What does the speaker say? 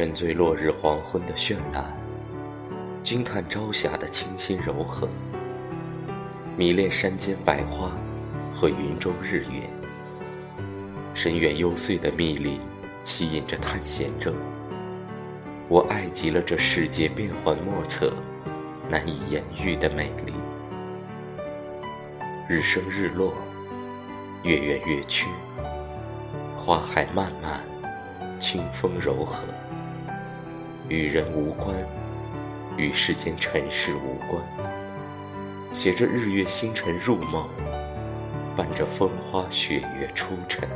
沉醉落日黄昏的绚烂，惊叹朝霞的清新柔和，迷恋山间百花和云中日月，深远幽邃的秘林吸引着探险者。我爱极了这世界变幻莫测、难以言喻的美丽。日升日落，月圆月缺，花海漫漫，清风柔和。与人无关，与世间尘世无关。携着日月星辰入梦，伴着风花雪月出尘。